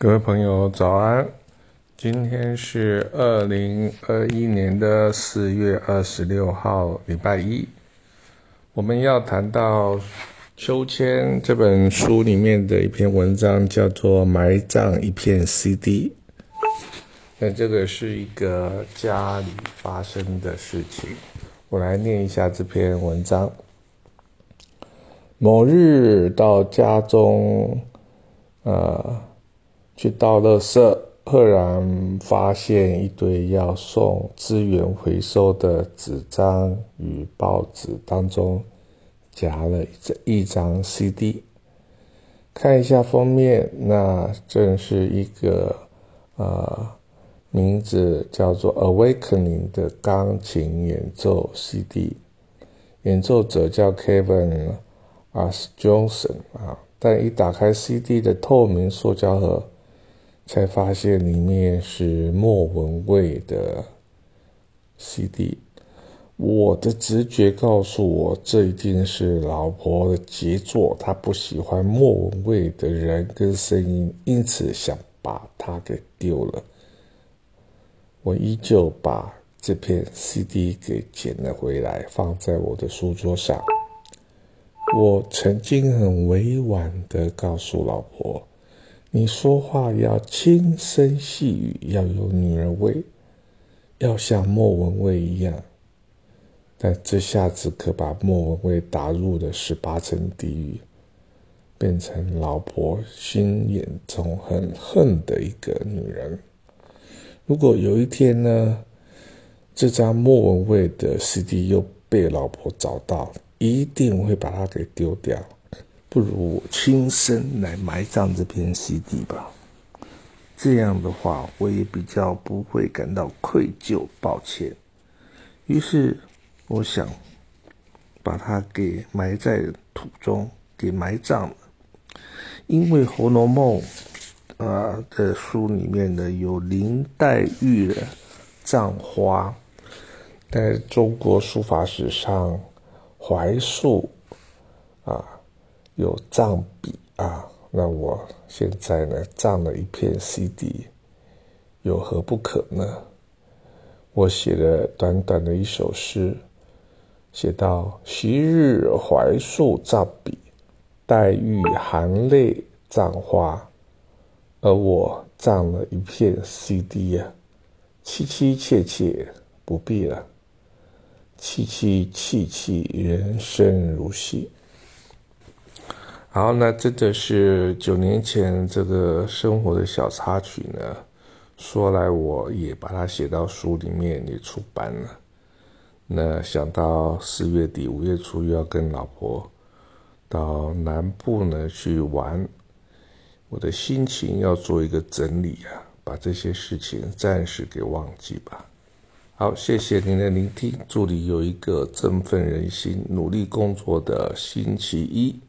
各位朋友，早安！今天是二零二一年的四月二十六号，礼拜一。我们要谈到《秋千》这本书里面的一篇文章，叫做《埋葬一片 CD》。那这个是一个家里发生的事情。我来念一下这篇文章。某日到家中，呃。去倒垃圾，赫然发现一堆要送资源回收的纸张与报纸当中夹了一张 CD。看一下封面，那正是一个呃名字叫做《Awakening》的钢琴演奏 CD，演奏者叫 Kevin S. Johnson 啊。但一打开 CD 的透明塑胶盒。才发现里面是莫文蔚的 CD，我的直觉告诉我，这一定是老婆的杰作。她不喜欢莫文蔚的人跟声音，因此想把它给丢了。我依旧把这片 CD 给捡了回来，放在我的书桌上。我曾经很委婉的告诉老婆。你说话要轻声细语，要有女人味，要像莫文蔚一样。但这下子可把莫文蔚打入了十八层地狱，变成老婆心眼中很恨的一个女人。如果有一天呢，这张莫文蔚的 CD 又被老婆找到，一定会把它给丢掉。不如我亲身来埋葬这片 CD 吧，这样的话我也比较不会感到愧疚、抱歉。于是我想把它给埋在土中，给埋葬了。因为《红楼梦》啊的书里面呢有林黛玉的葬花，在中国书法史上，槐树啊。有藏笔啊，那我现在呢藏了一片 CD，有何不可呢？我写了短短的一首诗，写到：昔日槐树葬笔，黛玉含泪葬花，而我葬了一片 CD 呀，凄凄切切不必了，凄凄戚戚人生如戏。好，那真的是九年前这个生活的小插曲呢。说来我也把它写到书里面，也出版了。那想到四月底五月初又要跟老婆到南部呢去玩，我的心情要做一个整理啊，把这些事情暂时给忘记吧。好，谢谢您的聆听，祝你有一个振奋人心、努力工作的星期一。